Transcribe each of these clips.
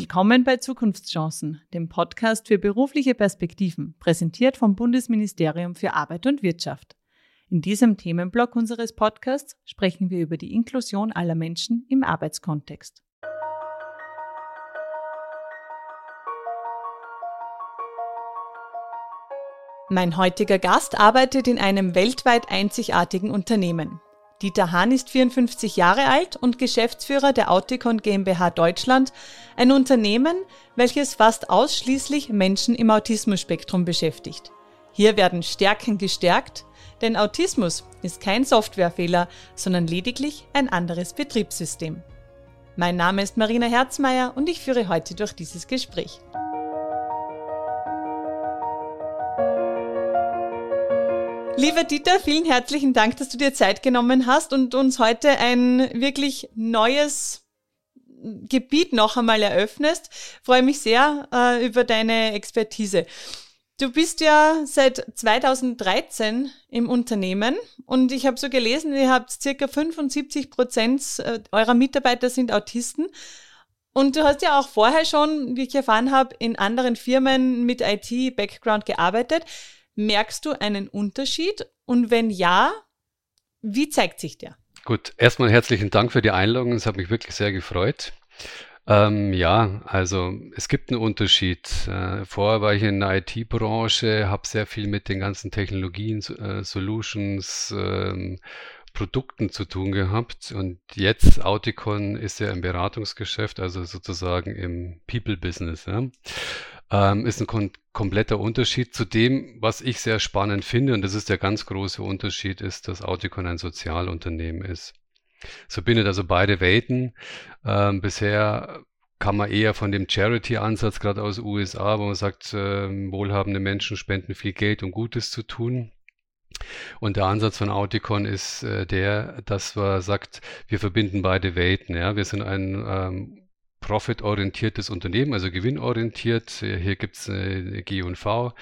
Willkommen bei Zukunftschancen, dem Podcast für berufliche Perspektiven, präsentiert vom Bundesministerium für Arbeit und Wirtschaft. In diesem Themenblock unseres Podcasts sprechen wir über die Inklusion aller Menschen im Arbeitskontext. Mein heutiger Gast arbeitet in einem weltweit einzigartigen Unternehmen. Dieter Hahn ist 54 Jahre alt und Geschäftsführer der Auticon GmbH Deutschland, ein Unternehmen, welches fast ausschließlich Menschen im Autismus-Spektrum beschäftigt. Hier werden Stärken gestärkt, denn Autismus ist kein Softwarefehler, sondern lediglich ein anderes Betriebssystem. Mein Name ist Marina Herzmeier und ich führe heute durch dieses Gespräch. Lieber Dieter, vielen herzlichen Dank, dass du dir Zeit genommen hast und uns heute ein wirklich neues Gebiet noch einmal eröffnest. Freue mich sehr äh, über deine Expertise. Du bist ja seit 2013 im Unternehmen und ich habe so gelesen, ihr habt circa 75 Prozent äh, eurer Mitarbeiter sind Autisten. Und du hast ja auch vorher schon, wie ich erfahren habe, in anderen Firmen mit IT-Background gearbeitet. Merkst du einen Unterschied? Und wenn ja, wie zeigt sich der? Gut, erstmal herzlichen Dank für die Einladung. Es hat mich wirklich sehr gefreut. Ähm, ja, also es gibt einen Unterschied. Äh, vorher war ich in der IT-Branche, habe sehr viel mit den ganzen Technologien, äh, Solutions, ähm, Produkten zu tun gehabt. Und jetzt Auticon ist ja im Beratungsgeschäft, also sozusagen im People-Business. Ja ähm, ist ein kom kompletter Unterschied zu dem, was ich sehr spannend finde, und das ist der ganz große Unterschied, ist, dass Auticon ein Sozialunternehmen ist. So bindet also beide Welten. Ähm, bisher kann man eher von dem Charity-Ansatz, gerade aus USA, wo man sagt, äh, wohlhabende Menschen spenden viel Geld, um Gutes zu tun. Und der Ansatz von Auticon ist äh, der, dass man sagt, wir verbinden beide Welten. Ja? Wir sind ein ähm, profitorientiertes Unternehmen, also gewinnorientiert. Hier gibt es äh, G&V,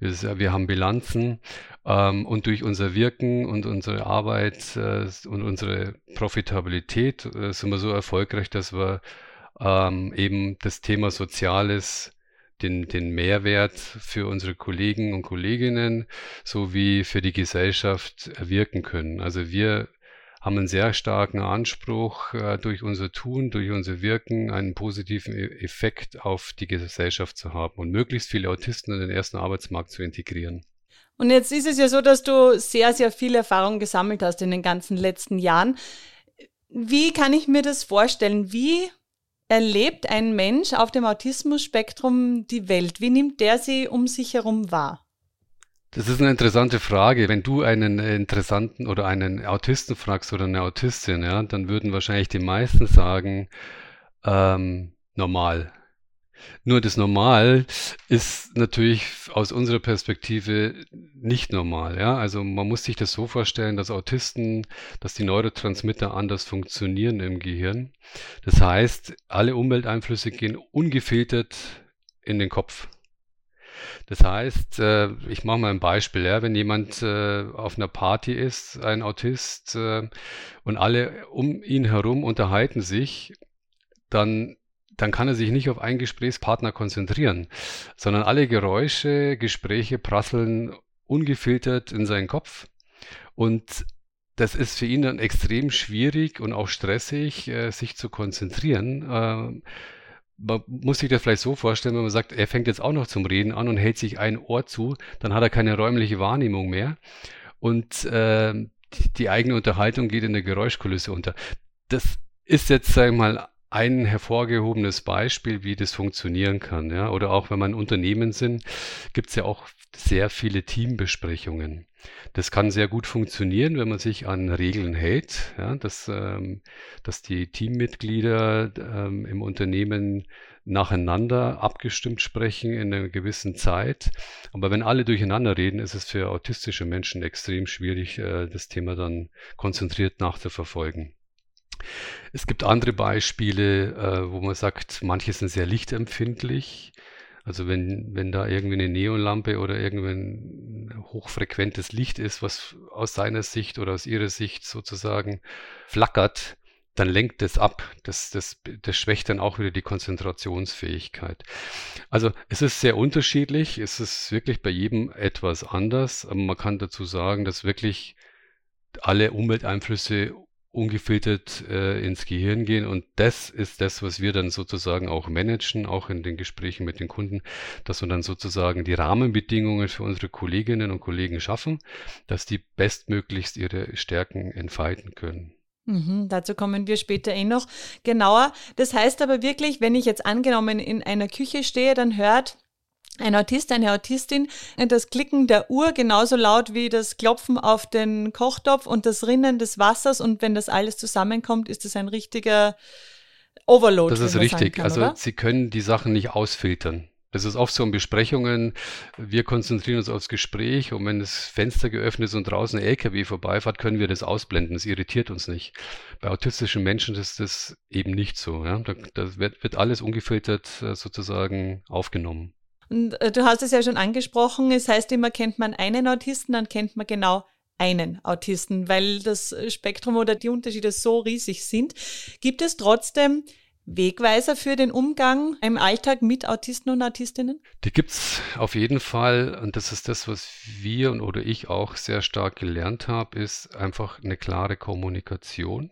wir, wir, haben Bilanzen ähm, und durch unser Wirken und unsere Arbeit äh, und unsere Profitabilität äh, sind wir so erfolgreich, dass wir ähm, eben das Thema Soziales den, den Mehrwert für unsere Kollegen und Kolleginnen sowie für die Gesellschaft erwirken können. Also wir haben einen sehr starken Anspruch, äh, durch unser Tun, durch unser Wirken einen positiven e-, Effekt auf die Gesellschaft zu haben und möglichst viele Autisten in den ersten Arbeitsmarkt zu integrieren. Und jetzt ist es ja so, dass du sehr, sehr viel Erfahrung gesammelt hast in den ganzen letzten Jahren. Wie kann ich mir das vorstellen? Wie erlebt ein Mensch auf dem Autismus-Spektrum die Welt? Wie nimmt der sie um sich herum wahr? Das ist eine interessante Frage. Wenn du einen interessanten oder einen Autisten fragst oder eine Autistin, ja, dann würden wahrscheinlich die meisten sagen, ähm, normal. Nur das Normal ist natürlich aus unserer Perspektive nicht normal. Ja? Also man muss sich das so vorstellen, dass Autisten, dass die Neurotransmitter anders funktionieren im Gehirn. Das heißt, alle Umwelteinflüsse gehen ungefiltert in den Kopf. Das heißt, äh, ich mache mal ein Beispiel, ja, wenn jemand äh, auf einer Party ist, ein Autist, äh, und alle um ihn herum unterhalten sich, dann dann kann er sich nicht auf einen Gesprächspartner konzentrieren, sondern alle Geräusche, Gespräche prasseln ungefiltert in seinen Kopf. Und das ist für ihn dann extrem schwierig und auch stressig, sich zu konzentrieren man muss sich das vielleicht so vorstellen, wenn man sagt, er fängt jetzt auch noch zum Reden an und hält sich ein Ohr zu, dann hat er keine räumliche Wahrnehmung mehr und äh, die, eigene Unterhaltung geht in der Geräuschkulisse unter. Das ist jetzt, sagen wir mal, ein hervorgehobenes Beispiel, wie das funktionieren kann. Ja? Oder auch wenn man Unternehmen sind, gibt es ja auch sehr viele Teambesprechungen. Das kann sehr gut funktionieren, wenn man sich an Regeln hält, ja? dass, ähm, dass die Teammitglieder ähm, im Unternehmen nacheinander abgestimmt sprechen in einer gewissen Zeit. Aber wenn alle durcheinander reden, ist es für autistische Menschen extrem schwierig, äh, das Thema dann konzentriert nachzuverfolgen. Es gibt andere Beispiele, äh, wo man sagt, manche sind sehr lichtempfindlich. Also wenn, wenn da irgendwie eine Neonlampe oder irgendwie ein hochfrequentes Licht ist, was aus seiner Sicht oder aus ihrer Sicht sozusagen flackert, dann lenkt es ab. Das, das, das schwächt dann auch wieder die Konzentrationsfähigkeit. Also es ist sehr unterschiedlich. Es ist wirklich bei jedem etwas anders. Aber man kann dazu sagen, dass wirklich alle Umwelteinflüsse ungefiltert äh, ins Gehirn gehen. Und das ist das, was wir dann sozusagen auch managen, auch in den Gesprächen mit den Kunden, dass wir dann sozusagen die Rahmenbedingungen für unsere Kolleginnen und Kollegen schaffen, dass die bestmöglichst ihre Stärken entfalten können. Mhm, dazu kommen wir später eh noch genauer. Das heißt aber wirklich, wenn ich jetzt angenommen in einer Küche stehe, dann hört ein Autist, eine Autistin, das Klicken der Uhr genauso laut wie das Klopfen auf den Kochtopf und das Rinnen des Wassers. Und wenn das alles zusammenkommt, ist das ein richtiger Overload. Das ist richtig. Kann, also oder? Sie können die Sachen nicht ausfiltern. Das ist oft so in Besprechungen. Wir konzentrieren uns aufs Gespräch und wenn das Fenster geöffnet ist und draußen ein LKW vorbeifährt, können wir das ausblenden. Das irritiert uns nicht. Bei autistischen Menschen ist das eben nicht so. Ja? Da, da wird, wird alles ungefiltert äh, sozusagen aufgenommen. Und äh, du hast es ja schon angesprochen, es heißt immer, kennt man einen Autisten, dann kennt man genau einen Autisten, weil das Spektrum oder die Unterschiede so riesig sind. Gibt es trotzdem Wegweiser für den Umgang im Alltag mit Autisten und Autistinnen? Die gibt es auf jeden Fall und das ist das, was wir und oder ich auch sehr stark gelernt habe, ist einfach eine klare Kommunikation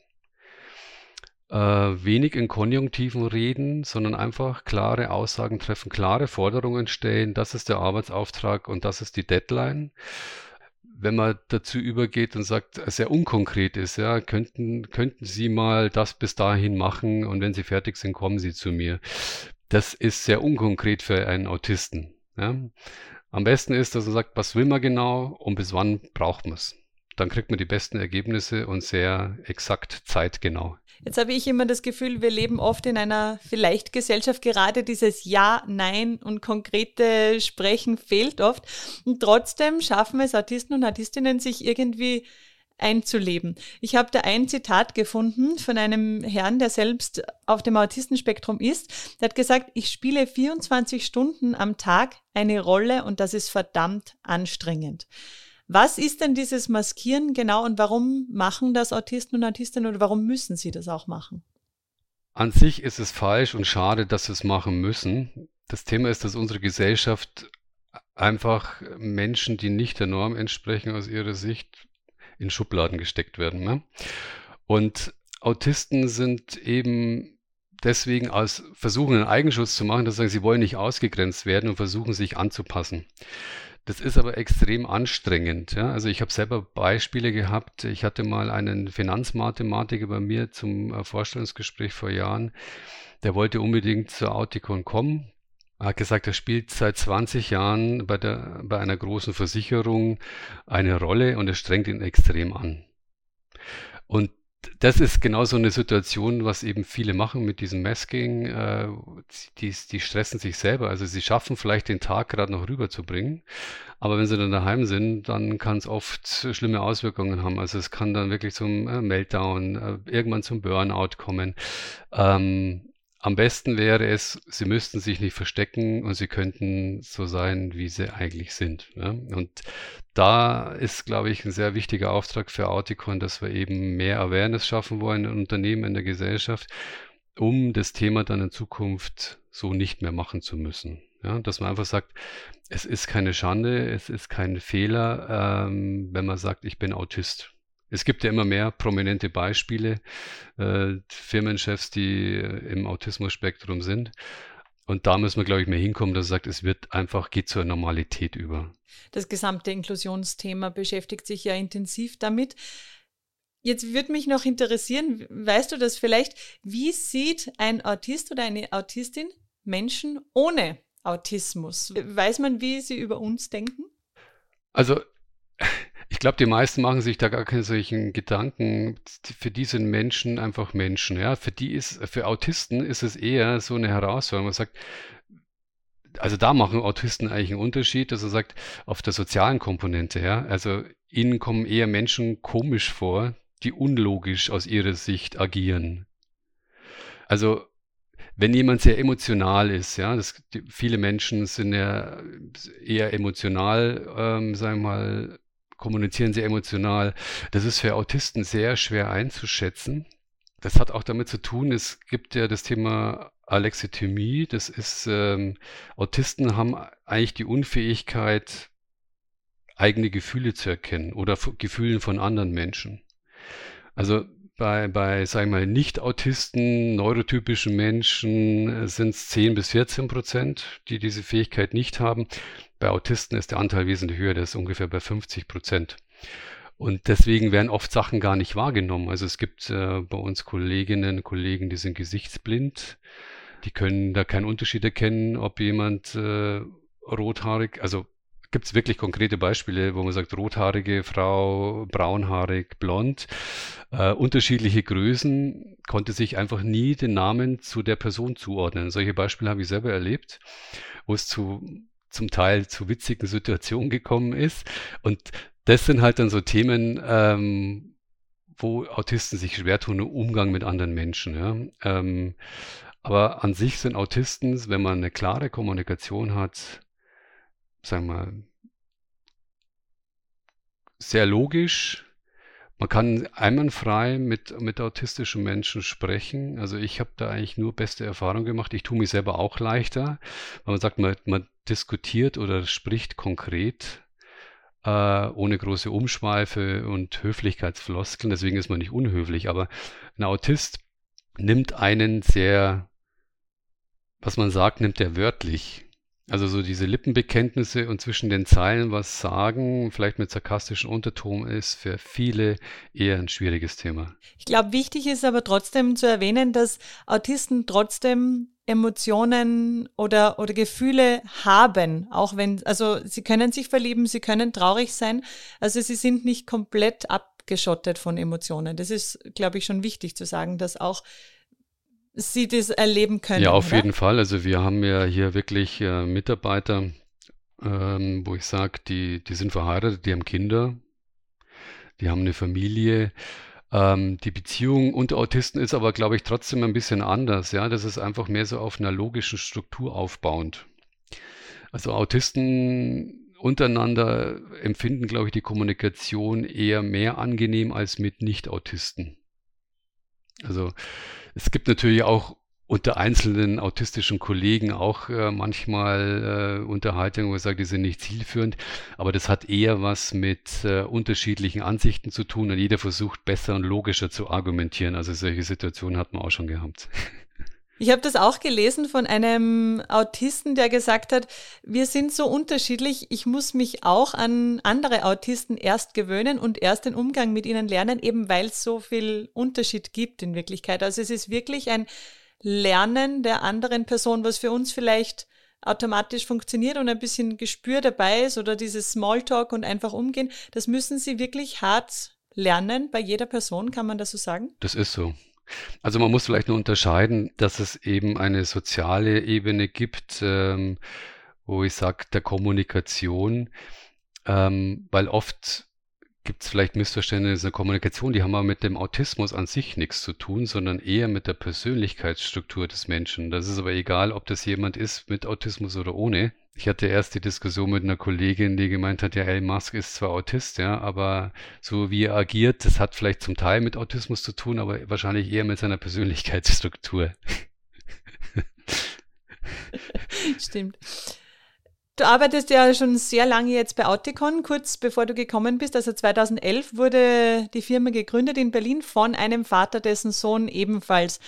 äh, wenig in Konjunktiven reden, sondern einfach klare Aussagen treffen, klare Forderungen stellen. Das ist der Arbeitsauftrag und das ist die Deadline. Wenn man dazu übergeht und sagt, sehr unkonkret ist, ja, könnten, könnten Sie mal das bis dahin machen und wenn Sie fertig sind, kommen Sie zu mir. Das ist sehr unkonkret für einen Autisten. Ja. Am besten ist, dass man sagt, was will man genau und bis wann braucht man es. Dann kriegt man die besten Ergebnisse und sehr exakt zeitgenau. Jetzt habe ich immer das Gefühl, wir leben oft in einer vielleicht Gesellschaft, gerade dieses Ja, Nein und konkrete Sprechen fehlt oft. Und trotzdem schaffen es Autisten und Autistinnen, sich irgendwie einzuleben. Ich habe da ein Zitat gefunden von einem Herrn, der selbst auf dem Autistenspektrum ist. Der hat gesagt, ich spiele 24 Stunden am Tag eine Rolle und das ist verdammt anstrengend. Was ist denn dieses Maskieren genau und warum machen das Autisten und Autistinnen oder warum müssen sie das auch machen? An sich ist es falsch und schade, dass sie es machen müssen. Das Thema ist, dass unsere Gesellschaft einfach Menschen, die nicht der Norm entsprechen, aus ihrer Sicht in Schubladen gesteckt werden. Ne? Und Autisten sind eben deswegen aus versuchen, einen Eigenschutz zu machen, dass sie sie wollen nicht ausgegrenzt werden und versuchen, sich anzupassen. Das ist aber extrem anstrengend. Ja? Also ich habe selber Beispiele gehabt. Ich hatte mal einen Finanzmathematiker bei mir zum äh, Vorstellungsgespräch vor Jahren. Der wollte unbedingt zur Auticon kommen. Er hat gesagt, er spielt seit 20 Jahren bei, der, bei einer großen Versicherung eine Rolle und es strengt ihn extrem an. Und das ist genau so eine Situation, was eben viele machen mit diesem Masking. Äh, die, die stressen sich selber. Also sie schaffen vielleicht den Tag gerade noch rüberzubringen, aber wenn sie dann daheim sind, dann kann es oft schlimme Auswirkungen haben. Also es kann dann wirklich zum äh, Meltdown, äh, irgendwann zum Burnout kommen. Ähm, am besten wäre es, sie müssten sich nicht verstecken und sie könnten so sein, wie sie eigentlich sind. Ja? Und da ist, glaube ich, ein sehr wichtiger Auftrag für Auticon, dass wir eben mehr Awareness schaffen wollen in Unternehmen, in der Gesellschaft, um das Thema dann in Zukunft so nicht mehr machen zu müssen. Ja? Dass man einfach sagt, es ist keine Schande, es ist kein Fehler, ähm, wenn man sagt, ich bin Autist. Es gibt ja immer mehr prominente Beispiele, äh, Firmenchefs, die äh, im Autismus-Spektrum sind. Und da müssen wir, glaube ich, mehr hinkommen, dass er sagt, es wird einfach, geht zur Normalität über. Das gesamte Inklusionsthema beschäftigt sich ja intensiv damit. Jetzt würde mich noch interessieren, weißt du das vielleicht, wie sieht ein Autist oder eine Autistin Menschen ohne Autismus? Weiß man, wie sie über uns denken? Also ich glaube, die meisten machen sich da gar keine solchen Gedanken. Für die sind Menschen einfach Menschen. Ja, für die ist, für Autisten ist es eher so eine Herausforderung. Man sagt, also da machen Autisten eigentlich einen Unterschied, dass er sagt, auf der sozialen Komponente, ja. Also ihnen kommen eher Menschen komisch vor, die unlogisch aus ihrer Sicht agieren. Also wenn jemand sehr emotional ist, ja, das, die, viele Menschen sind ja eher emotional, ähm, sagen wir mal, kommunizieren sehr emotional. Das ist für Autisten sehr schwer einzuschätzen. das hat auch damit zu tun, es gibt ja das Thema Alexithymie, das ist, ähm, Autisten haben eigentlich die Unfähigkeit, eigene Gefühle zu erkennen oder Gefühlen von anderen Menschen. Also bei, bei sagen wir mal, Nicht-Autisten, neurotypischen Menschen äh, sind es 10 bis 14 Prozent, die diese Fähigkeit nicht haben. Bei Autisten ist der Anteil wesentlich höher, der ist ungefähr bei 50 Prozent. Und deswegen werden oft Sachen gar nicht wahrgenommen. Also es gibt äh, bei uns Kolleginnen und Kollegen, die sind gesichtsblind. Die können da keinen Unterschied erkennen, ob jemand äh, rothaarig, also gibt es wirklich konkrete Beispiele, wo man sagt, rothaarige Frau, braunhaarig, blond, äh, unterschiedliche Größen, konnte sich einfach nie den Namen zu der Person zuordnen. Solche Beispiele habe ich selber erlebt, wo es zu zum Teil zu witzigen Situationen gekommen ist. Und das sind halt dann so Themen, ähm, wo Autisten sich schwer tun im Umgang mit anderen Menschen. Ja. Ähm, aber an sich sind Autisten, wenn man eine klare Kommunikation hat, sagen wir, sehr logisch. Man kann einwandfrei mit, mit autistischen Menschen sprechen. Also ich habe da eigentlich nur beste Erfahrungen gemacht. Ich tue mich selber auch leichter. Weil man sagt, man, man diskutiert oder spricht konkret, äh, ohne große Umschweife und Höflichkeitsfloskeln. Deswegen ist man nicht unhöflich. Aber ein Autist nimmt einen sehr, was man sagt, nimmt er wörtlich. Also so diese Lippenbekenntnisse und zwischen den Zeilen was sagen, vielleicht mit sarkastischen Unterton, ist für viele eher ein schwieriges Thema. Ich glaube, wichtig ist aber trotzdem zu erwähnen, dass Autisten trotzdem Emotionen oder, oder Gefühle haben, auch wenn, also sie können sich verlieben, sie können traurig sein, also sie sind nicht komplett abgeschottet von Emotionen. Das ist, glaube ich, schon wichtig zu sagen, dass auch sie das erleben können. Ja, auf oder? jeden Fall. Also wir haben ja hier wirklich äh, Mitarbeiter, ähm, wo ich sage, die, die sind verheiratet, die haben Kinder, die haben eine Familie. Ähm, die Beziehung unter Autisten ist aber, glaube ich, trotzdem ein bisschen anders. Ja, das ist einfach mehr so auf einer logischen Struktur aufbauend. Also Autisten untereinander empfinden, glaube ich, die Kommunikation eher mehr angenehm als mit Nicht-Autisten. Also es gibt natürlich auch unter einzelnen autistischen Kollegen auch äh, manchmal äh, Unterhaltungen, wo man sagt, die sind nicht zielführend, aber das hat eher was mit äh, unterschiedlichen Ansichten zu tun und jeder versucht besser und logischer zu argumentieren. Also solche Situationen hat man auch schon gehabt. Ich habe das auch gelesen von einem Autisten, der gesagt hat, wir sind so unterschiedlich, ich muss mich auch an andere Autisten erst gewöhnen und erst den Umgang mit ihnen lernen, eben weil es so viel Unterschied gibt in Wirklichkeit. Also es ist wirklich ein Lernen der anderen Person, was für uns vielleicht automatisch funktioniert und ein bisschen Gespür dabei ist oder dieses Smalltalk und einfach umgehen, das müssen sie wirklich hart lernen bei jeder Person, kann man das so sagen? Das ist so. Also man muss vielleicht nur unterscheiden, dass es eben eine soziale Ebene gibt, ähm, wo ich sage, der Kommunikation, ähm, weil oft gibt es vielleicht Missverständnisse in der Kommunikation, die haben aber mit dem Autismus an sich nichts zu tun, sondern eher mit der Persönlichkeitsstruktur des Menschen. Das ist aber egal, ob das jemand ist mit Autismus oder ohne. Ich hatte erst die Diskussion mit einer Kollegin, die gemeint hat, ja, Elon Musk ist zwar Autist, ja, aber so wie er agiert, das hat vielleicht zum Teil mit Autismus zu tun, aber wahrscheinlich eher mit seiner Persönlichkeitsstruktur. Stimmt. Du arbeitest ja schon sehr lange jetzt bei Auticon, kurz bevor du gekommen bist. Also 2011 wurde die Firma gegründet in Berlin von einem Vater, dessen Sohn ebenfalls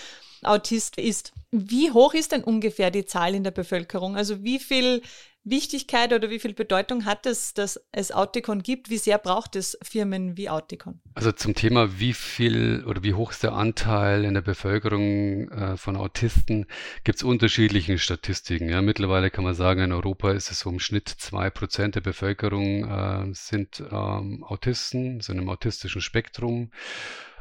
Autist ist. Wie hoch ist denn ungefähr die Zahl in der Bevölkerung? Also wie viel Wichtigkeit oder wie viel Bedeutung hat es, dass es Auticon gibt? Wie sehr braucht es Firmen wie Auticon? Also zum Thema, wie viel oder wie hoch ist der Anteil in der Bevölkerung äh, von Autisten, gibt es unterschiedliche Statistiken. Ja, mittlerweile kann man sagen, in Europa ist es so im Schnitt zwei Prozent der Bevölkerung äh, sind ähm, Autisten, sind im autistischen Spektrum.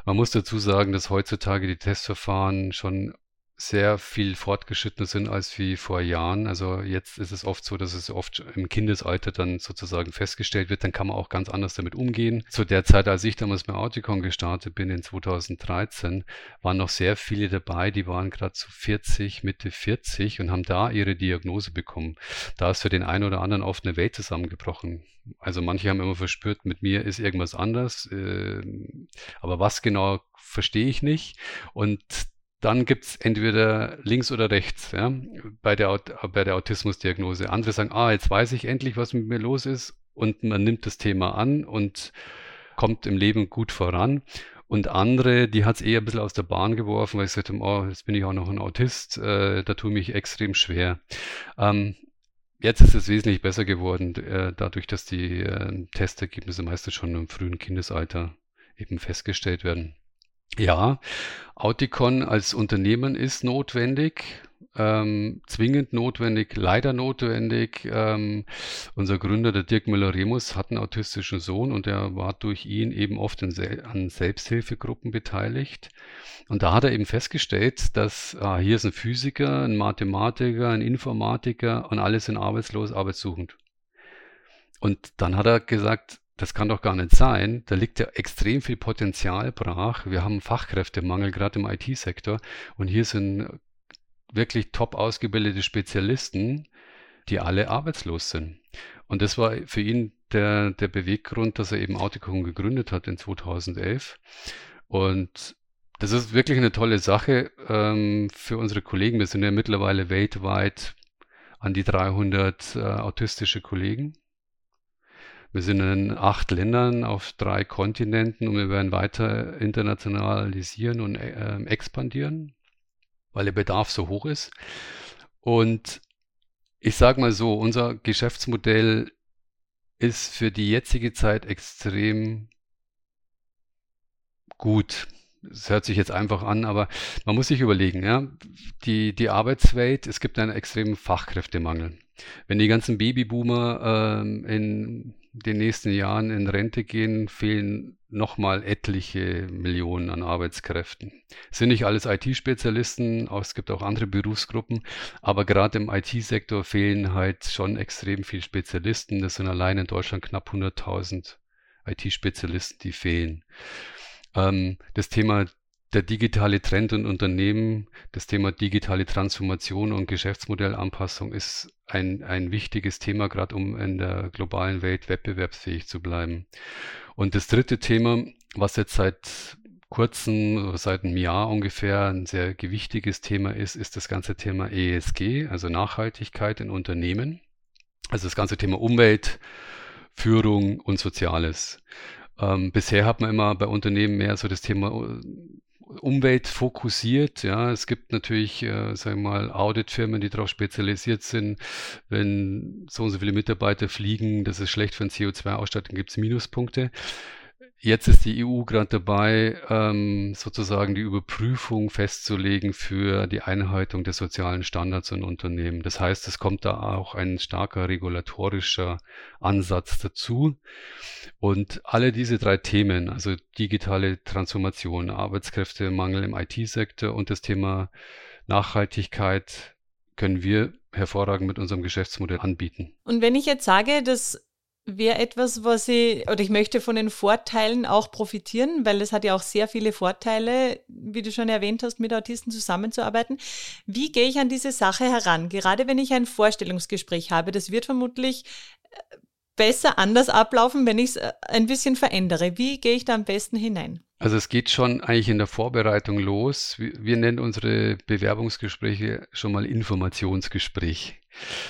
Man muss dazu sagen, dass heutzutage die Testverfahren schon sehr viel fortgeschrittener sind als wie vor Jahren. Also jetzt ist es oft so, dass es oft im Kindesalter dann sozusagen festgestellt wird, dann kann man auch ganz anders damit umgehen. Zu der Zeit, als ich damals bei Auticon gestartet bin in 2013, waren noch sehr viele dabei, die waren gerade zu 40, Mitte 40 und haben da ihre Diagnose bekommen. Da ist für den einen oder anderen oft eine Welt zusammengebrochen. Also manche haben immer verspürt, mit mir ist irgendwas anders, äh, aber was genau verstehe ich nicht. Und dann gibt es entweder links oder rechts ja, bei, der, bei der Autismusdiagnose. Andere sagen, ah, jetzt weiß ich endlich, was mit mir los ist und man nimmt das Thema an und kommt im Leben gut voran. Und andere, die hat es eher ein bisschen aus der Bahn geworfen, weil sie gesagt haben, oh, jetzt bin ich auch noch ein Autist, äh, da tue ich mich extrem schwer. Ähm, jetzt ist es wesentlich besser geworden, äh, dadurch, dass die äh, Testergebnisse meistens schon im frühen Kindesalter eben festgestellt werden. Ja, Auticon als Unternehmen ist notwendig, ähm, zwingend notwendig, leider notwendig. Ähm, unser Gründer, der Dirk Müller-Remus, hat einen autistischen Sohn und er war durch ihn eben oft in, an Selbsthilfegruppen beteiligt. Und da hat er eben festgestellt, dass ah, hier ist ein Physiker, ein Mathematiker, ein Informatiker und alle sind arbeitslos, arbeitssuchend. Und dann hat er gesagt, das kann doch gar nicht sein. Da liegt ja extrem viel Potenzial brach. Wir haben Fachkräftemangel, gerade im IT-Sektor. Und hier sind wirklich top ausgebildete Spezialisten, die alle arbeitslos sind. Und das war für ihn der, der Beweggrund, dass er eben Auticon gegründet hat in 2011. Und das ist wirklich eine tolle Sache ähm, für unsere Kollegen. Wir sind ja mittlerweile weltweit an die 300 äh, autistische Kollegen. Wir sind in acht Ländern auf drei Kontinenten und wir werden weiter internationalisieren und äh, expandieren, weil der Bedarf so hoch ist. Und ich sage mal so, unser Geschäftsmodell ist für die jetzige Zeit extrem gut. Es hört sich jetzt einfach an, aber man muss sich überlegen, ja, die, die Arbeitswelt, es gibt einen extremen Fachkräftemangel. Wenn die ganzen Babyboomer ähm, in den nächsten Jahren in Rente gehen, fehlen nochmal etliche Millionen an Arbeitskräften. Es sind nicht alles IT-Spezialisten, es gibt auch andere Berufsgruppen, aber gerade im IT-Sektor fehlen halt schon extrem viele Spezialisten. Das sind allein in Deutschland knapp 100.000 IT-Spezialisten, die fehlen. Ähm, das Thema der digitale Trend in Unternehmen, das Thema digitale Transformation und Geschäftsmodellanpassung ist ein, ein wichtiges Thema, gerade um in der globalen Welt wettbewerbsfähig zu bleiben. Und das dritte Thema, was jetzt seit kurzem, seit einem Jahr ungefähr ein sehr gewichtiges Thema ist, ist das ganze Thema ESG, also Nachhaltigkeit in Unternehmen. Also das ganze Thema Umwelt, Führung und Soziales. Ähm, bisher hat man immer bei Unternehmen mehr so das Thema umweltfokussiert. Ja, es gibt natürlich, äh, sagen wir mal, Auditfirmen, die darauf spezialisiert sind. Wenn so und so viele Mitarbeiter fliegen, das ist schlecht für den CO2-Ausstattung, gibt es Minuspunkte. Jetzt ist die EU gerade dabei, ähm, sozusagen die Überprüfung festzulegen für die Einhaltung der sozialen Standards in Unternehmen. Das heißt, es kommt da auch ein starker regulatorischer Ansatz dazu. Und alle diese drei Themen, also digitale Transformation, Arbeitskräftemangel im IT-Sektor und das Thema Nachhaltigkeit, können wir hervorragend mit unserem Geschäftsmodell anbieten. Und wenn ich jetzt sage, dass wäre etwas, was ich, oder ich möchte von den Vorteilen auch profitieren, weil es hat ja auch sehr viele Vorteile, wie du schon erwähnt hast, mit Autisten zusammenzuarbeiten. Wie gehe ich an diese Sache heran? Gerade wenn ich ein Vorstellungsgespräch habe, das wird vermutlich äh, besser anders ablaufen, wenn ich es äh, ein bisschen verändere. Wie gehe ich da am besten hinein? Also es geht schon eigentlich in der Vorbereitung los. Wir, wir nennen unsere Bewerbungsgespräche schon mal Informationsgespräch.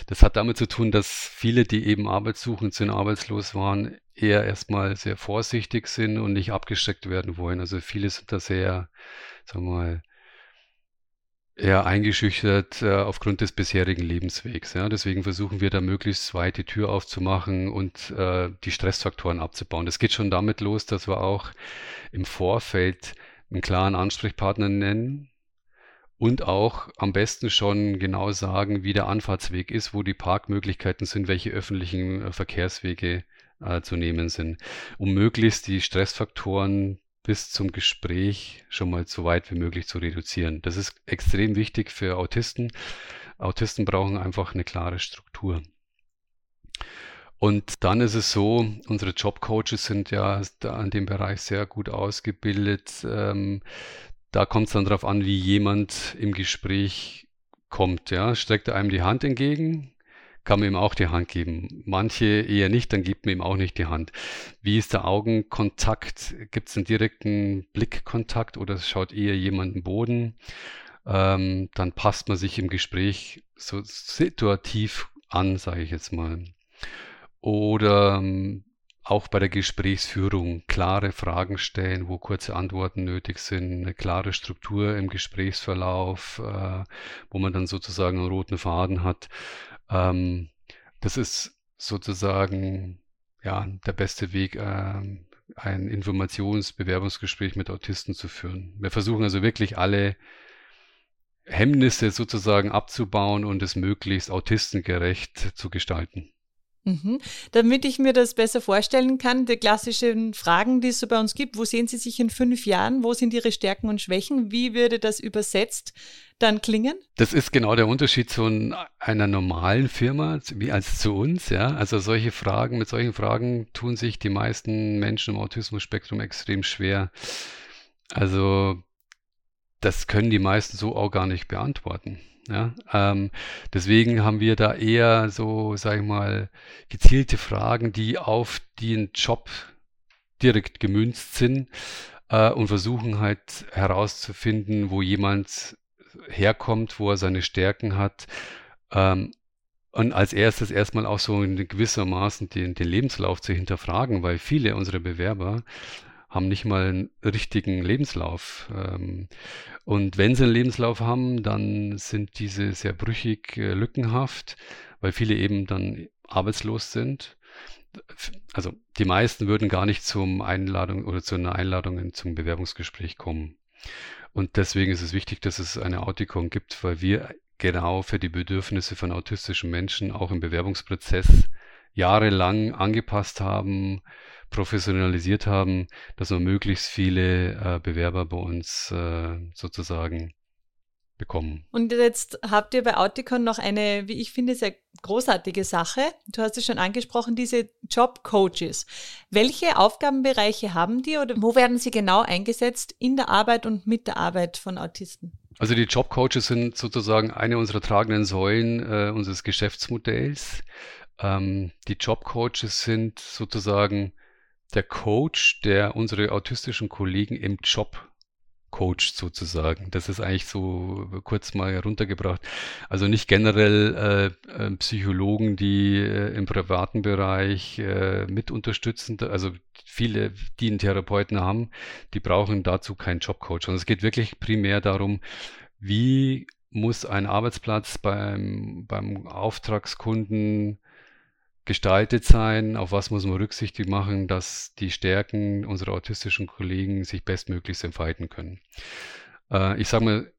Das hat damit zu tun, dass viele, die eben arbeitssuchend sind, arbeitslos waren, eher erstmal sehr vorsichtig sind und nicht abgesteckt werden wollen. Also viele sind da sehr, sagen wir mal, eher eingeschüchtert äh, aufgrund des bisherigen Lebenswegs. Ja. Deswegen versuchen wir da möglichst weit die Tür aufzumachen und äh, die Stressfaktoren abzubauen. Das geht schon damit los, dass wir auch im Vorfeld einen klaren Ansprechpartner nennen, und auch am besten schon genau sagen, wie der Anfahrtsweg ist, wo die Parkmöglichkeiten sind, welche öffentlichen äh, Verkehrswege äh, zu nehmen sind, um möglichst die Stressfaktoren bis zum Gespräch schon mal so weit wie möglich zu reduzieren. Das ist extrem wichtig für Autisten. Autisten brauchen einfach eine klare Struktur. Und dann ist es so, unsere Jobcoaches sind ja in dem Bereich sehr gut ausgebildet. Ähm, da kommt es dann darauf an, wie jemand im Gespräch kommt. Ja, streckt er einem die Hand entgegen, kann man ihm auch die Hand geben. Manche eher nicht, dann gibt man ihm auch nicht die Hand. Wie ist der Augenkontakt? Gibt es einen direkten Blickkontakt oder schaut eher jemand den Boden? Ähm, dann passt man sich im Gespräch so situativ an, sage ich jetzt mal. Oder ähm, auch bei der Gesprächsführung klare Fragen stellen, wo kurze Antworten nötig sind, eine klare Struktur im Gesprächsverlauf, äh, wo man dann sozusagen einen roten Faden hat. Ähm, das ist sozusagen ja der beste Weg, äh, ein Informationsbewerbungsgespräch mit Autisten zu führen. Wir versuchen also wirklich alle Hemmnisse sozusagen abzubauen und es möglichst autistengerecht zu gestalten. Mhm. Damit ich mir das besser vorstellen kann, die klassischen Fragen, die es so bei uns gibt, wo sehen Sie sich in fünf Jahren? Wo sind Ihre Stärken und Schwächen? Wie würde das übersetzt dann klingen? Das ist genau der Unterschied zu einer normalen Firma wie als zu uns. Ja? Also solche Fragen, mit solchen Fragen tun sich die meisten Menschen im Autismus-Spektrum extrem schwer. Also das können die meisten so auch gar nicht beantworten. Ja, ähm, deswegen haben wir da eher so, sag ich mal, gezielte Fragen, die auf den Job direkt gemünzt sind äh, und versuchen halt herauszufinden, wo jemand herkommt, wo er seine Stärken hat. Ähm, und als erstes erstmal auch so in gewissermaßen den, den Lebenslauf zu hinterfragen, weil viele unserer Bewerber haben nicht mal einen richtigen Lebenslauf. Ähm, und wenn sie einen Lebenslauf haben, dann sind diese sehr brüchig, äh, lückenhaft, weil viele eben dann arbeitslos sind. Also die meisten würden gar nicht zum Einladung oder zu einer Einladung zum Bewerbungsgespräch kommen. Und deswegen ist es wichtig, dass es eine Autikon gibt, weil wir genau für die Bedürfnisse von autistischen Menschen auch im Bewerbungsprozess jahrelang angepasst haben, professionalisiert haben, dass wir möglichst viele äh, Bewerber bei uns äh, sozusagen bekommen. Und jetzt habt ihr bei Auticon noch eine, wie ich finde, sehr großartige Sache. Du hast es schon angesprochen, diese Job-Coaches. Welche Aufgabenbereiche haben die oder wo werden sie genau eingesetzt in der Arbeit und mit der Arbeit von Autisten? Also die Job-Coaches sind sozusagen eine unserer tragenden Säulen äh, unseres Geschäftsmodells. Ähm, die Job-Coaches sind sozusagen der Coach, der unsere autistischen Kollegen im Job coacht sozusagen. Das ist eigentlich so kurz mal heruntergebracht. Also nicht generell äh, äh, Psychologen, die äh, im privaten Bereich äh, mit unterstützen. Also viele, die einen Therapeuten haben, die brauchen dazu keinen Jobcoach. Und es geht wirklich primär darum, wie muss ein Arbeitsplatz beim, beim Auftragskunden gestaltet sein, auf was muss man Rücksicht machen, dass die Stärken unserer autistischen Kollegen sich bestmöglichst entfalten können. Äh, ich sage mal,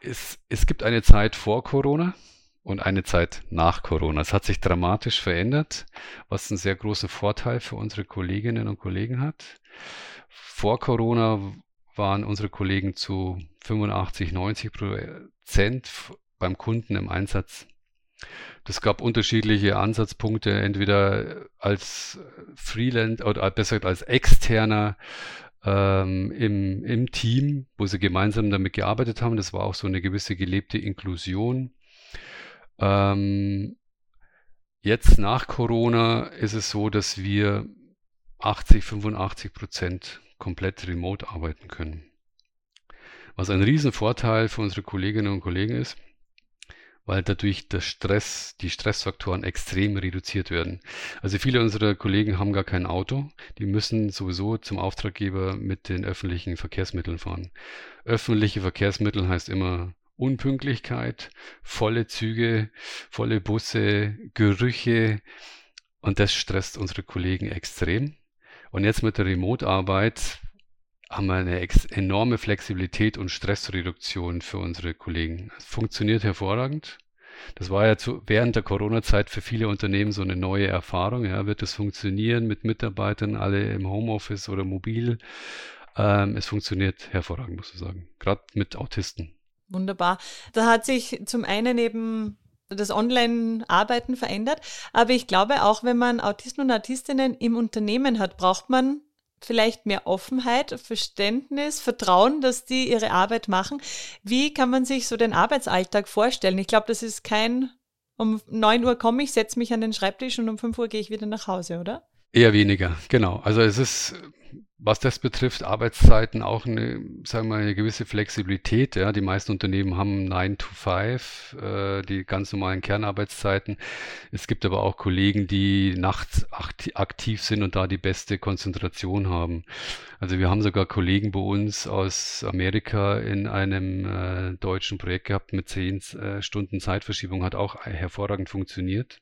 es, es gibt eine Zeit vor Corona und eine Zeit nach Corona. Es hat sich dramatisch verändert, was einen sehr großen Vorteil für unsere Kolleginnen und Kollegen hat. Vor Corona waren unsere Kollegen zu 85, 90 Prozent beim Kunden im Einsatz das gab unterschiedliche Ansatzpunkte, entweder als Freeland oder besser gesagt als externer ähm, im, im Team, wo sie gemeinsam damit gearbeitet haben. Das war auch so eine gewisse gelebte Inklusion. Ähm, jetzt nach Corona ist es so, dass wir 80, 85 Prozent komplett remote arbeiten können. Was ein Riesenvorteil für unsere Kolleginnen und Kollegen ist weil dadurch der Stress, die Stressfaktoren extrem reduziert werden. Also viele unserer Kollegen haben gar kein Auto, die müssen sowieso zum Auftraggeber mit den öffentlichen Verkehrsmitteln fahren. Öffentliche Verkehrsmittel heißt immer Unpünktlichkeit, volle Züge, volle Busse, Gerüche und das stresst unsere Kollegen extrem. Und jetzt mit der Remote-Arbeit haben wir eine enorme Flexibilität und Stressreduktion für unsere Kollegen. Es funktioniert hervorragend. Das war ja zu, während der Corona-Zeit für viele Unternehmen so eine neue Erfahrung. Ja, wird es funktionieren mit Mitarbeitern alle im Homeoffice oder mobil? Äh, ähm, es funktioniert hervorragend, muss ich sagen. Gerade mit Autisten. Wunderbar. Da hat sich zum einen eben das Online-Arbeiten verändert, aber ich glaube auch, wenn man Autisten und Autistinnen im Unternehmen hat, braucht man vielleicht mehr Offenheit, Verständnis, Vertrauen, dass die ihre Arbeit machen. Wie kann man sich so den Arbeitsalltag vorstellen? Ich glaube, das ist kein, um 9 Uhr komme ich, setze mich an den Schreibtisch und um 5 Uhr gehe ich wieder nach Hause, oder? Eher weniger, genau. Also es ist was das betrifft, Arbeitszeiten auch eine, sagen wir eine gewisse Flexibilität. Ja. Die meisten Unternehmen haben 9 to 5, äh, die ganz normalen Kernarbeitszeiten. Es gibt aber auch Kollegen, die nachts aktiv sind und da die beste Konzentration haben. Also wir haben sogar Kollegen bei uns aus Amerika in einem äh, deutschen Projekt gehabt mit 10 äh, Stunden Zeitverschiebung, hat auch hervorragend funktioniert.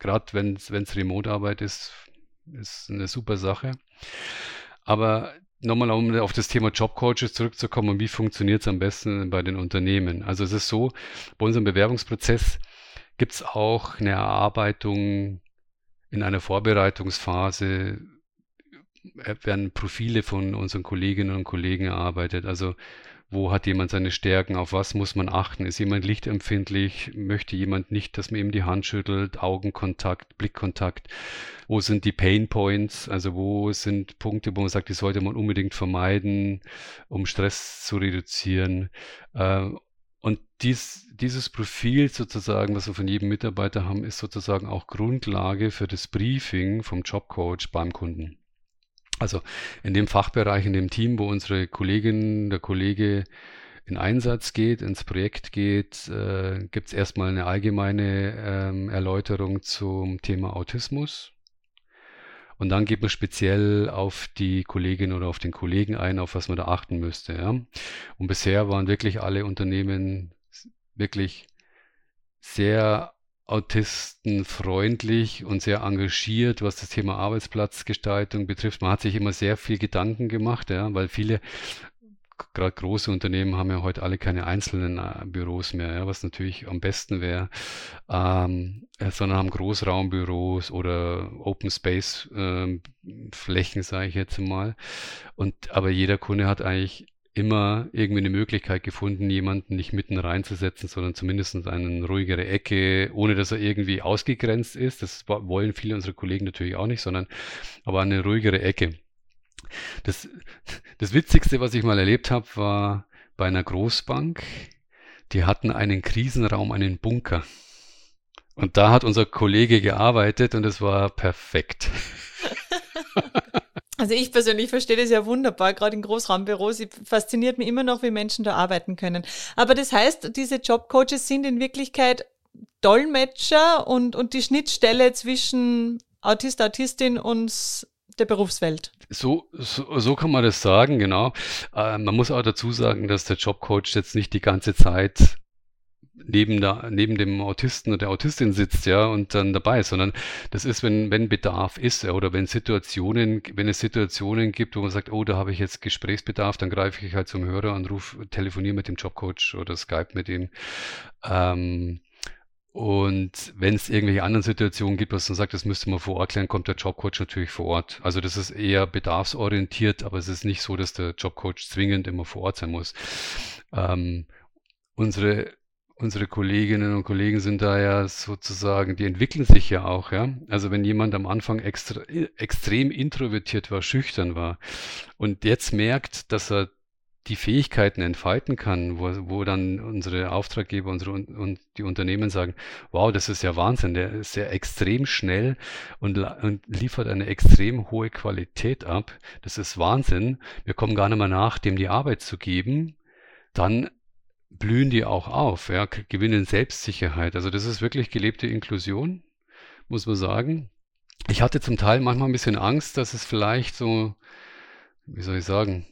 Gerade wenn es Remote-Arbeit ist, ist eine super Sache. Aber nochmal, um auf das Thema Jobcoaches zurückzukommen, wie funktioniert es am besten bei den Unternehmen? Also es ist so, bei unserem Bewerbungsprozess gibt es auch eine Erarbeitung in einer Vorbereitungsphase, werden Profile von unseren Kolleginnen und Kollegen erarbeitet. Also wo hat jemand seine Stärken, auf was muss man achten, ist jemand lichtempfindlich, möchte jemand nicht, dass man ihm die Hand schüttelt, Augenkontakt, Blickkontakt, wo sind die Pain Points, also wo sind Punkte, wo man sagt, die sollte man unbedingt vermeiden, um Stress zu reduzieren. Äh, und dies, dieses Profil sozusagen, was wir von jedem Mitarbeiter haben, ist sozusagen auch Grundlage für das Briefing vom Jobcoach beim Kunden. Also in dem Fachbereich, in dem Team, wo unsere Kollegin, der Kollege in Einsatz geht, ins Projekt geht, äh, gibt es erstmal eine allgemeine ähm, Erläuterung zum Thema Autismus. Und dann geht man speziell auf die Kollegin oder auf den Kollegen ein, auf was man da achten müsste. Ja? Und bisher waren wirklich alle Unternehmen wirklich sehr autistenfreundlich und sehr engagiert, was das Thema Arbeitsplatzgestaltung betrifft. Man hat sich immer sehr viel Gedanken gemacht, ja, weil viele gerade große Unternehmen haben ja heute alle keine einzelnen äh, Büros mehr, ja, was natürlich am besten wäre, ähm, äh, sondern haben Großraumbüros oder Open Space äh, Flächen, sage ich jetzt mal. Und aber jeder Kunde hat eigentlich immer irgendwie eine Möglichkeit gefunden, jemanden nicht mitten reinzusetzen, sondern zumindest eine ruhigere Ecke, ohne dass er irgendwie ausgegrenzt ist. Das wollen viele unserer Kollegen natürlich auch nicht, sondern aber eine ruhigere Ecke. Das, das Witzigste, was ich mal erlebt habe, war bei einer Großbank. Die hatten einen Krisenraum, einen Bunker. Und da hat unser Kollege gearbeitet und es war perfekt. Also ich persönlich verstehe das ja wunderbar, gerade in Großraumbüros. Ich fasziniert mich immer noch, wie Menschen da arbeiten können. Aber das heißt, diese Jobcoaches sind in Wirklichkeit Dolmetscher und, und die Schnittstelle zwischen Autist, Autistin und der Berufswelt. So, so, so kann man das sagen, genau. Äh, man muss auch dazu sagen, dass der Jobcoach jetzt nicht die ganze Zeit neben, der, neben dem Autisten oder der Autistin sitzt, ja, und dann dabei ist, sondern das ist, wenn, wenn Bedarf ist, ja, oder wenn Situationen, wenn es Situationen gibt, wo man sagt, oh, da habe ich jetzt Gesprächsbedarf, dann greife ich halt zum Hörer und rufe, telefoniere mit dem Jobcoach oder Skype mit ihm. Ähm, und wenn es irgendwelche anderen Situationen gibt, was man sagt, das müsste man vor Ort klären, kommt der Jobcoach natürlich vor Ort. Also das ist eher bedarfsorientiert, aber es ist nicht so, dass der Jobcoach zwingend immer vor Ort sein muss. Ähm, unsere unsere Kolleginnen und Kollegen sind da ja sozusagen, die entwickeln sich ja auch, ja. Also wenn jemand am Anfang extra, extrem introvertiert war, schüchtern war und jetzt merkt, dass er die Fähigkeiten entfalten kann, wo, wo dann unsere Auftraggeber unsere, und die Unternehmen sagen, wow, das ist ja Wahnsinn, der ist ja extrem schnell und, und liefert eine extrem hohe Qualität ab. Das ist Wahnsinn. Wir kommen gar nicht mehr nach, dem die Arbeit zu geben. Dann blühen die auch auf, ja, gewinnen Selbstsicherheit. Also das ist wirklich gelebte Inklusion, muss man sagen. Ich hatte zum Teil manchmal ein bisschen Angst, dass es vielleicht so, wie soll ich sagen,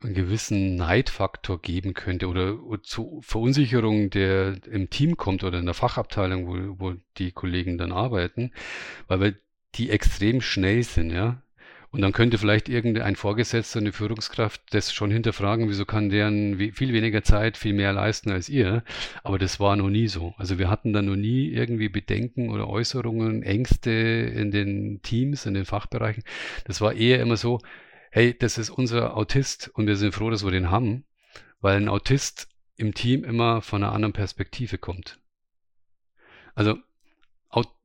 einen gewissen Neidfaktor geben könnte oder, zu Verunsicherung, der im Team kommt oder in der Fachabteilung, wo, wo die Kollegen dann arbeiten, weil wir die extrem schnell sind, ja. Und dann könnte vielleicht irgendein Vorgesetzter, eine Führungskraft das schon hinterfragen, wieso kann der viel weniger Zeit, viel mehr leisten als ihr. Aber das war noch nie so. Also wir hatten da noch nie irgendwie Bedenken oder Äußerungen, Ängste in den Teams, in den Fachbereichen. Das war eher immer so, hey, das ist unser Autist und wir sind froh, dass wir den haben, weil ein Autist im Team immer von einer anderen Perspektive kommt. Also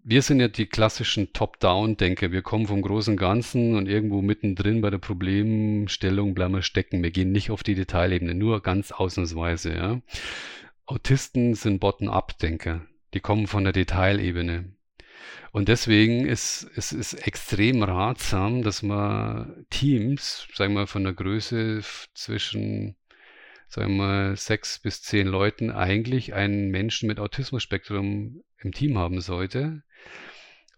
wir sind ja die klassischen Top-Down-Denker. Wir kommen vom großen Ganzen und irgendwo mittendrin bei der Problemstellung bleiben wir stecken. Wir gehen nicht auf die Detailebene, nur ganz ausnahmsweise. Ja. Autisten sind Bottom-up-Denker. Die kommen von der Detailebene. Und deswegen ist es ist extrem ratsam, dass man Teams, sagen wir von der Größe zwischen sagen wir mal, sechs bis zehn Leuten eigentlich einen Menschen mit Autismus-Spektrum im Team haben sollte,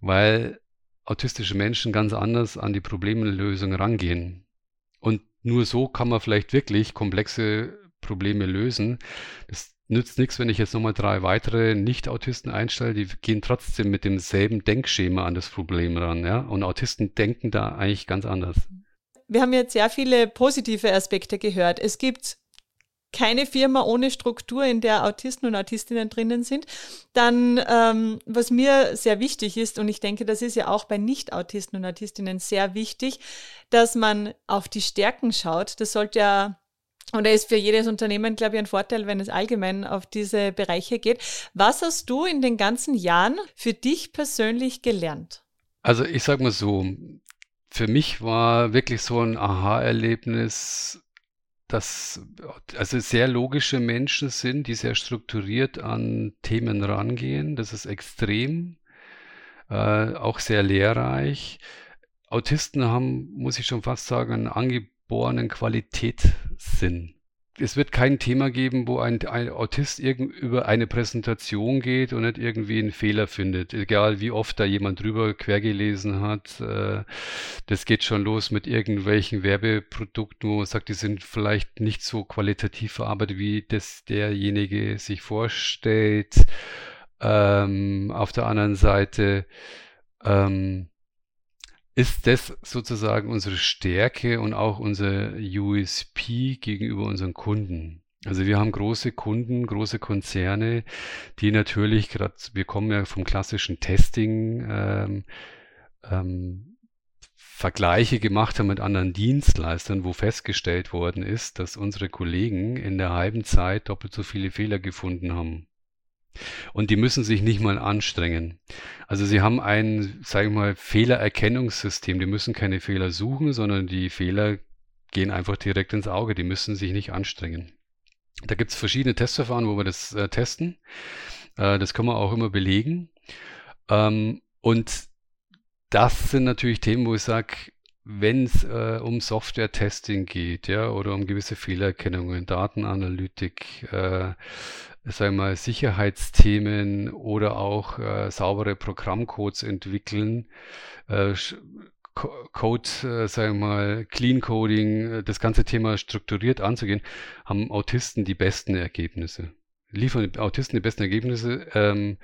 weil autistische Menschen ganz anders an die Problemlösung rangehen. Und nur so kann man vielleicht wirklich komplexe Probleme lösen. Das nützt nichts, wenn ich jetzt nochmal drei weitere Nicht-Autisten einstelle, die gehen trotzdem mit demselben Denkschema an das Problem ran. Ja? Und Autisten denken da eigentlich ganz anders. Wir haben jetzt sehr viele positive Aspekte gehört. Es gibt keine Firma ohne Struktur, in der Autisten und Autistinnen drinnen sind. Dann, ähm, was mir sehr wichtig ist, und ich denke, das ist ja auch bei Nicht-Autisten und Autistinnen sehr wichtig, dass man auf die Stärken schaut. Das sollte ja und ist für jedes Unternehmen, glaube ich, ein Vorteil, wenn es allgemein auf diese Bereiche geht. Was hast du in den ganzen Jahren für dich persönlich gelernt? Also ich sage mal so, für mich war wirklich so ein Aha-Erlebnis dass also sehr logische Menschen sind, die sehr strukturiert an Themen rangehen. Das ist extrem, äh, auch sehr lehrreich. Autisten haben, muss ich schon fast sagen, einen angeborenen Qualitätssinn es wird kein Thema geben, wo ein, ein Autist über eine Präsentation geht und nicht irgendwie einen Fehler findet. Egal wie oft da jemand drüber quer gelesen hat. Äh, das geht schon los mit irgendwelchen Werbeprodukten, wo man sagt, die sind vielleicht nicht so qualitativ verarbeitet, wie das derjenige sich vorstellt. Ähm, auf der anderen Seite ähm, ist das sozusagen unsere Stärke und auch unser USP gegenüber unseren Kunden. Also wir haben große Kunden, große Konzerne, die natürlich gerade, wir kommen ja vom klassischen Testing, ähm, ähm, Vergleiche gemacht haben mit anderen Dienstleistern, wo festgestellt worden ist, dass unsere Kollegen in der halben Zeit doppelt so viele Fehler gefunden haben. Und die müssen sich nicht mal anstrengen. Also sie haben ein, sage ich mal, Fehlererkennungssystem. Die müssen keine Fehler suchen, sondern die Fehler gehen einfach direkt ins Auge. Die müssen sich nicht anstrengen. Da gibt es verschiedene Testverfahren, wo wir das äh, testen. Äh, das kann man auch immer belegen. Ähm, und das sind natürlich Themen, wo ich sage, wenn es äh, um Software-Testing geht, ja, oder um gewisse Fehlererkennungen, Datenanalytik, äh, sagen wir mal, Sicherheitsthemen oder auch äh, saubere Programmcodes entwickeln, äh, Code, äh, sagen wir mal, Clean Coding, äh, das ganze Thema strukturiert anzugehen, haben Autisten die besten Ergebnisse. Liefern Autisten die besten Ergebnisse. Ähm,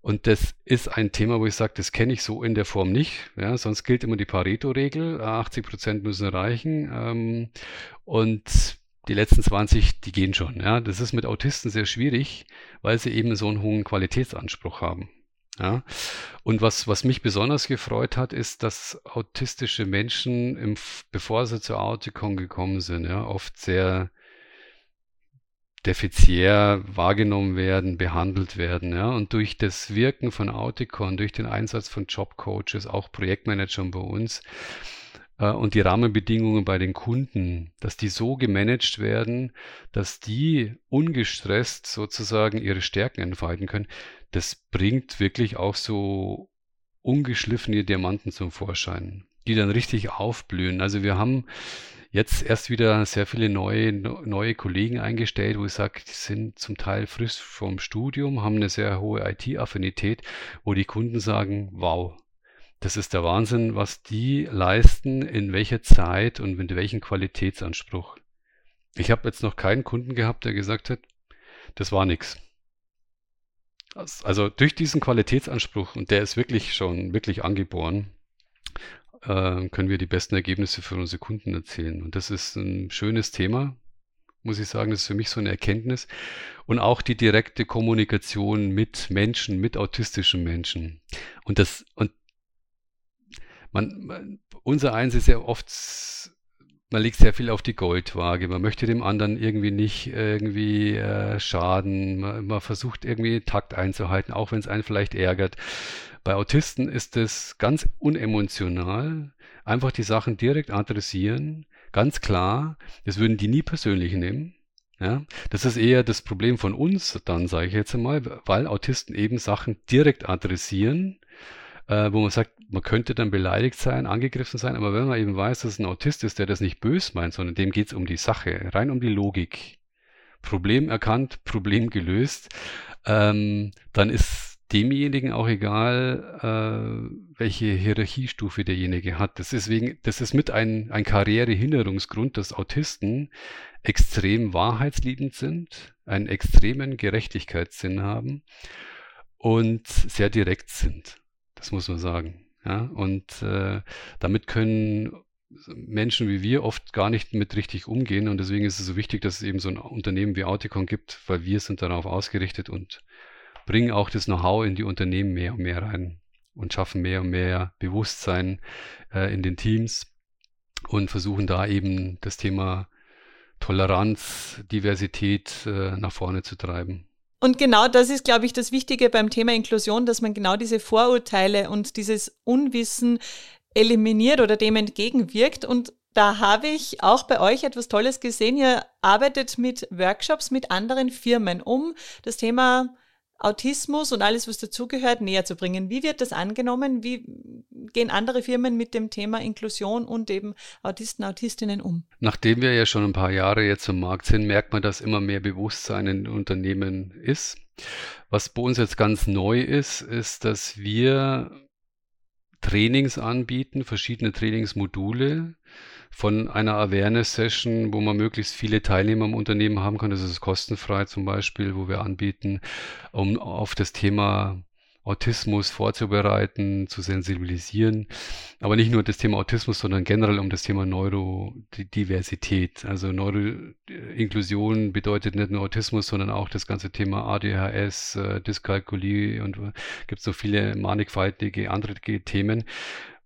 und das ist ein Thema, wo ich sage, das kenne ich so in der Form nicht. Ja, sonst gilt immer die Pareto-Regel, 80 Prozent müssen reichen. Ähm, und die letzten 20, die gehen schon. Ja, das ist mit Autisten sehr schwierig, weil sie eben so einen hohen Qualitätsanspruch haben. Ja, und was, was mich besonders gefreut hat, ist, dass autistische Menschen, im, bevor sie zur Auticon gekommen sind, ja, oft sehr defiziär wahrgenommen werden, behandelt werden. Ja? Und durch das Wirken von Auticon, durch den Einsatz von Jobcoaches, auch Projektmanagern bei uns, und die Rahmenbedingungen bei den Kunden, dass die so gemanagt werden, dass die ungestresst sozusagen ihre Stärken entfalten können, das bringt wirklich auch so ungeschliffene Diamanten zum Vorschein, die dann richtig aufblühen. Also wir haben jetzt erst wieder sehr viele neue, neue Kollegen eingestellt, wo ich sage, die sind zum Teil frisch vom Studium, haben eine sehr hohe IT-Affinität, wo die Kunden sagen, wow, das ist der Wahnsinn, was die leisten, in welcher Zeit und mit welchem Qualitätsanspruch. Ich habe jetzt noch keinen Kunden gehabt, der gesagt hat, das war nichts. Also durch diesen Qualitätsanspruch, und der ist wirklich schon wirklich angeboren, äh, können wir die besten Ergebnisse für unsere Kunden erzielen. Und das ist ein schönes Thema, muss ich sagen. Das ist für mich so eine Erkenntnis. Und auch die direkte Kommunikation mit Menschen, mit autistischen Menschen. Und das, und man, man unser eins ist ja oft man legt sehr viel auf die Goldwaage. Man möchte dem anderen irgendwie nicht irgendwie äh, schaden. Man, man, versucht irgendwie Takt einzuhalten, auch wenn es einen vielleicht ärgert. Bei Autisten ist es ganz unemotional. Einfach die Sachen direkt adressieren. Ganz klar. Das würden die nie persönlich nehmen. Ja, das ist eher das Problem von uns, dann sage ich jetzt einmal, weil Autisten eben Sachen direkt adressieren äh, wo man sagt, man könnte dann beleidigt sein, angegriffen sein, aber wenn man eben weiß, dass es ein Autist ist, der das nicht bös meint, sondern dem geht es um die Sache, rein um die Logik. Problem erkannt, Problem gelöst, ähm, dann ist demjenigen auch egal, äh, welche Hierarchiestufe derjenige hat. Das ist, wegen, das ist mit ein, ein Karrierehinderungsgrund, dass Autisten extrem wahrheitsliebend sind, einen extremen Gerechtigkeitssinn haben und sehr direkt sind. Das muss man sagen. Ja, und äh, damit können Menschen wie wir oft gar nicht mit richtig umgehen. Und deswegen ist es so wichtig, dass es eben so ein Unternehmen wie Auticon gibt, weil wir sind darauf ausgerichtet und bringen auch das Know-how in die Unternehmen mehr und mehr rein und schaffen mehr und mehr Bewusstsein äh, in den Teams und versuchen da eben das Thema Toleranz, Diversität äh, nach vorne zu treiben. Und genau das ist, glaube ich, das Wichtige beim Thema Inklusion, dass man genau diese Vorurteile und dieses Unwissen eliminiert oder dem entgegenwirkt. Und da habe ich auch bei euch etwas Tolles gesehen. Ihr arbeitet mit Workshops mit anderen Firmen, um das Thema Autismus und alles, was dazugehört, näher zu bringen. Wie wird das angenommen? Wie gehen andere Firmen mit dem Thema Inklusion und eben Autisten, Autistinnen um? Nachdem wir ja schon ein paar Jahre jetzt im Markt sind, merkt man, dass immer mehr Bewusstsein in Unternehmen ist. Was bei uns jetzt ganz neu ist, ist, dass wir Trainings anbieten, verschiedene Trainingsmodule, von einer Awareness-Session, wo man möglichst viele Teilnehmer im Unternehmen haben kann. Das ist kostenfrei zum Beispiel, wo wir anbieten, um auf das Thema Autismus vorzubereiten, zu sensibilisieren. Aber nicht nur das Thema Autismus, sondern generell um das Thema Neurodiversität. Also Neuroinklusion bedeutet nicht nur Autismus, sondern auch das ganze Thema ADHS, äh, Dyskalkulie und äh, gibt so viele mannigfaltige andere Themen,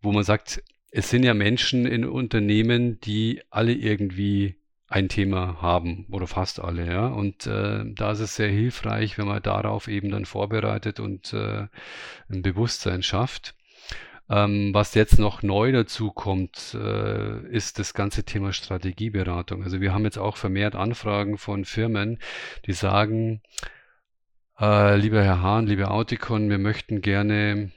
wo man sagt, es sind ja Menschen in Unternehmen, die alle irgendwie ein Thema haben oder fast alle, ja. Und äh, da ist es sehr hilfreich, wenn man darauf eben dann vorbereitet und äh, ein Bewusstsein schafft. Ähm, was jetzt noch neu dazu kommt, äh, ist das ganze Thema Strategieberatung. Also wir haben jetzt auch vermehrt Anfragen von Firmen, die sagen, äh, lieber Herr Hahn, liebe Auticon, wir möchten gerne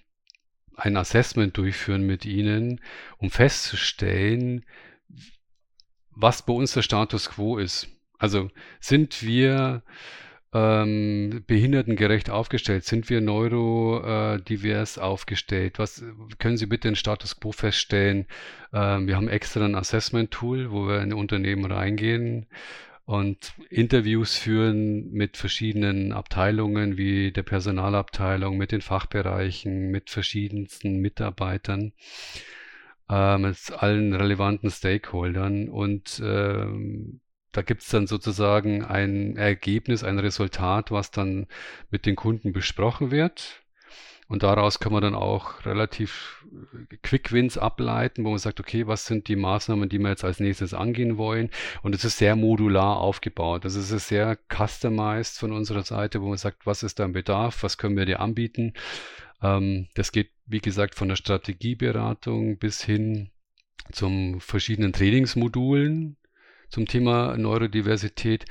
ein Assessment durchführen mit ihnen, um festzustellen, was bei uns der Status quo ist. Also sind wir ähm, behindertengerecht aufgestellt? Sind wir neurodivers aufgestellt? Was können Sie bitte den Status quo feststellen? Ähm, wir haben extra ein Assessment-Tool, wo wir in Unternehmen reingehen und Interviews führen mit verschiedenen Abteilungen wie der Personalabteilung, mit den Fachbereichen, mit verschiedensten Mitarbeitern, äh, mit allen relevanten Stakeholdern und äh, da gibt es dann sozusagen ein Ergebnis, ein Resultat, was dann mit den Kunden besprochen wird. Und daraus kann man dann auch relativ äh, Quick Wins ableiten, wo man sagt, okay, was sind die Maßnahmen, die wir jetzt als nächstes angehen wollen? Und es ist sehr modular aufgebaut. Das ist sehr customized von unserer Seite, wo man sagt, was ist dein Bedarf? Was können wir dir anbieten? Ähm, das geht, wie gesagt, von der Strategieberatung bis hin zum verschiedenen Trainingsmodulen zum Thema Neurodiversität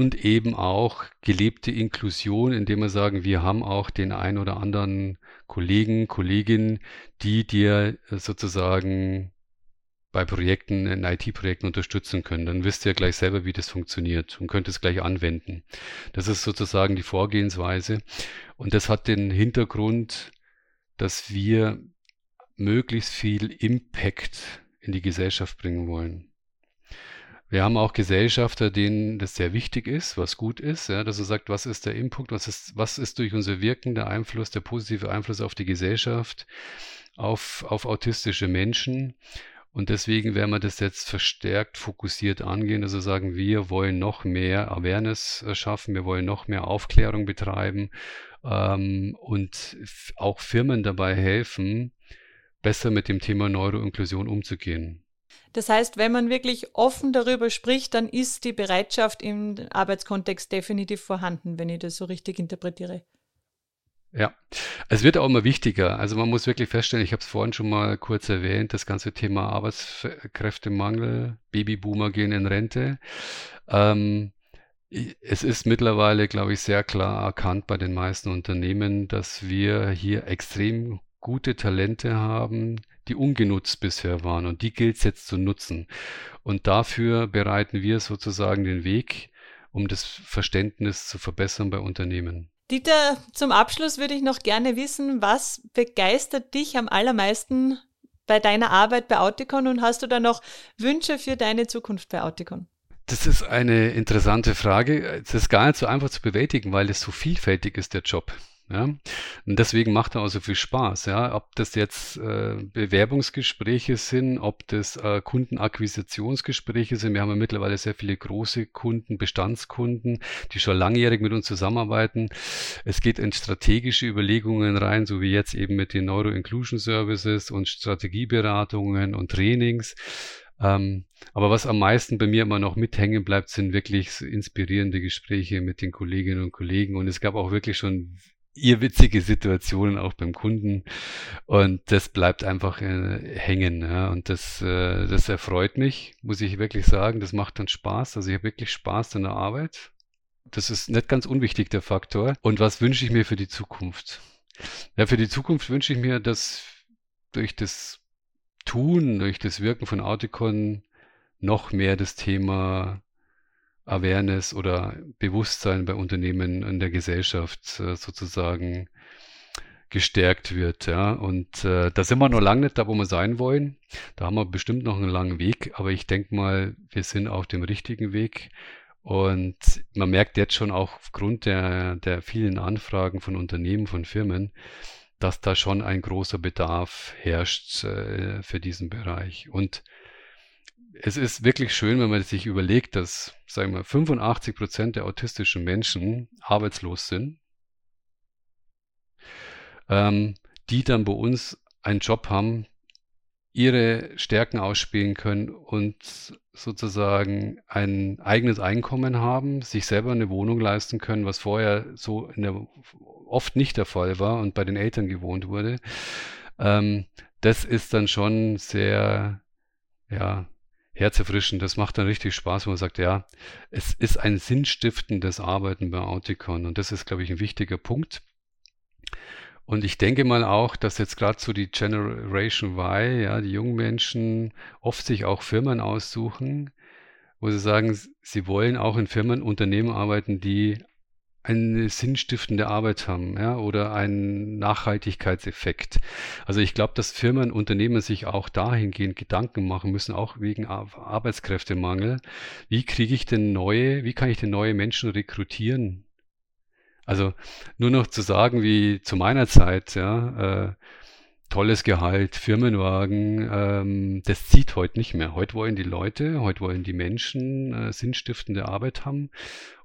und eben auch gelebte Inklusion, indem wir sagen, wir haben auch den ein oder anderen Kollegen, Kolleginnen, die dir sozusagen bei Projekten, in IT-Projekten unterstützen können. Dann wisst ihr gleich selber, wie das funktioniert und könnt es gleich anwenden. Das ist sozusagen die Vorgehensweise. Und das hat den Hintergrund, dass wir möglichst viel Impact in die Gesellschaft bringen wollen. Wir haben auch Gesellschafter, denen das sehr wichtig ist, was gut ist, ja, dass er sagt, was ist der Input, was ist, was ist durch unser Wirken der Einfluss, der positive Einfluss auf die Gesellschaft, auf, auf autistische Menschen. Und deswegen werden wir das jetzt verstärkt fokussiert angehen, also sagen, wir wollen noch mehr Awareness schaffen, wir wollen noch mehr Aufklärung betreiben ähm, und auch Firmen dabei helfen, besser mit dem Thema Neuroinklusion umzugehen. Das heißt, wenn man wirklich offen darüber spricht, dann ist die Bereitschaft im Arbeitskontext definitiv vorhanden, wenn ich das so richtig interpretiere. Ja, es wird auch immer wichtiger. Also man muss wirklich feststellen, ich habe es vorhin schon mal kurz erwähnt, das ganze Thema Arbeitskräftemangel, Babyboomer gehen in Rente. Ähm, es ist mittlerweile, glaube ich, sehr klar erkannt bei den meisten Unternehmen, dass wir hier extrem gute Talente haben, die ungenutzt bisher waren und die gilt es jetzt zu nutzen. Und dafür bereiten wir sozusagen den Weg, um das Verständnis zu verbessern bei Unternehmen. Dieter, zum Abschluss würde ich noch gerne wissen, was begeistert dich am allermeisten bei deiner Arbeit bei Auticon und hast du da noch Wünsche für deine Zukunft bei Auticon? Das ist eine interessante Frage. Es ist gar nicht so einfach zu bewältigen, weil es so vielfältig ist, der Job. Ja? Und deswegen macht er auch so viel Spaß. Ja? Ob das jetzt äh, Bewerbungsgespräche sind, ob das äh, Kundenakquisitionsgespräche sind. Wir haben ja mittlerweile sehr viele große Kunden, Bestandskunden, die schon langjährig mit uns zusammenarbeiten. Es geht in strategische Überlegungen rein, so wie jetzt eben mit den Neuro-Inclusion Services und Strategieberatungen und Trainings. Ähm, aber was am meisten bei mir immer noch mithängen bleibt, sind wirklich inspirierende Gespräche mit den Kolleginnen und Kollegen. Und es gab auch wirklich schon irrwitzige Situationen auch beim Kunden und das bleibt einfach äh, hängen ja. und das, äh, das erfreut mich, muss ich wirklich sagen, das macht dann Spaß, also ich habe wirklich Spaß an der Arbeit. Das ist nicht ganz unwichtig, der Faktor. Und was wünsche ich mir für die Zukunft? Ja, für die Zukunft wünsche ich mir, dass durch das Tun, durch das Wirken von Auticon noch mehr das Thema Awareness oder Bewusstsein bei Unternehmen in der Gesellschaft äh, sozusagen gestärkt wird. Ja. Und äh, da sind wir noch lange nicht da, wo wir sein wollen. Da haben wir bestimmt noch einen langen Weg, aber ich denke mal, wir sind auf dem richtigen Weg. Und man merkt jetzt schon auch aufgrund der, der vielen Anfragen von Unternehmen, von Firmen, dass da schon ein großer Bedarf herrscht äh, für diesen Bereich. Und es ist wirklich schön, wenn man sich überlegt, dass, sagen wir, 85 Prozent der autistischen Menschen arbeitslos sind, ähm, die dann bei uns einen Job haben, ihre Stärken ausspielen können und sozusagen ein eigenes Einkommen haben, sich selber eine Wohnung leisten können, was vorher so der, oft nicht der Fall war und bei den Eltern gewohnt wurde. Ähm, das ist dann schon sehr, ja, herzerfrischend. Das macht dann richtig Spaß, wenn man sagt, ja, es ist ein sinnstiftendes Arbeiten bei Auticon und das ist, glaube ich, ein wichtiger Punkt. Und ich denke mal auch, dass jetzt gerade so die Generation Y, ja, die jungen Menschen oft sich auch Firmen aussuchen, wo sie sagen, sie wollen auch in Firmen, Unternehmen arbeiten, die eine sinnstiftende Arbeit haben, ja, oder einen Nachhaltigkeitseffekt. Also ich glaube, dass Firmen, Unternehmen sich auch dahingehend Gedanken machen müssen, auch wegen Arbeitskräftemangel. Wie kriege ich denn neue, wie kann ich denn neue Menschen rekrutieren? Also nur noch zu sagen, wie zu meiner Zeit, ja, äh, tolles Gehalt, Firmenwagen, ähm, das zieht heute nicht mehr. Heute wollen die Leute, heute wollen die Menschen äh, sinnstiftende Arbeit haben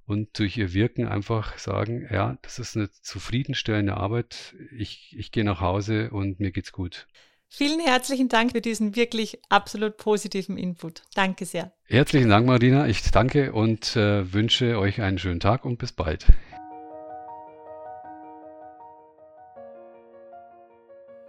und durch ihr Wirken einfach sagen, ja, das ist eine zufriedenstellende Arbeit, ich, ich gehe nach Hause und mir geht's gut. Vielen herzlichen Dank für diesen wirklich absolut positiven Input. Danke sehr. Herzlichen Dank, Marina. Ich danke und äh, wünsche euch einen schönen Tag und bis bald.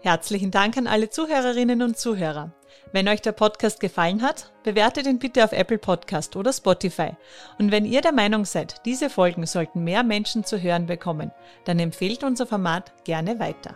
Herzlichen Dank an alle Zuhörerinnen und Zuhörer. Wenn euch der Podcast gefallen hat, bewertet ihn bitte auf Apple Podcast oder Spotify. Und wenn ihr der Meinung seid, diese Folgen sollten mehr Menschen zu hören bekommen, dann empfehlt unser Format gerne weiter.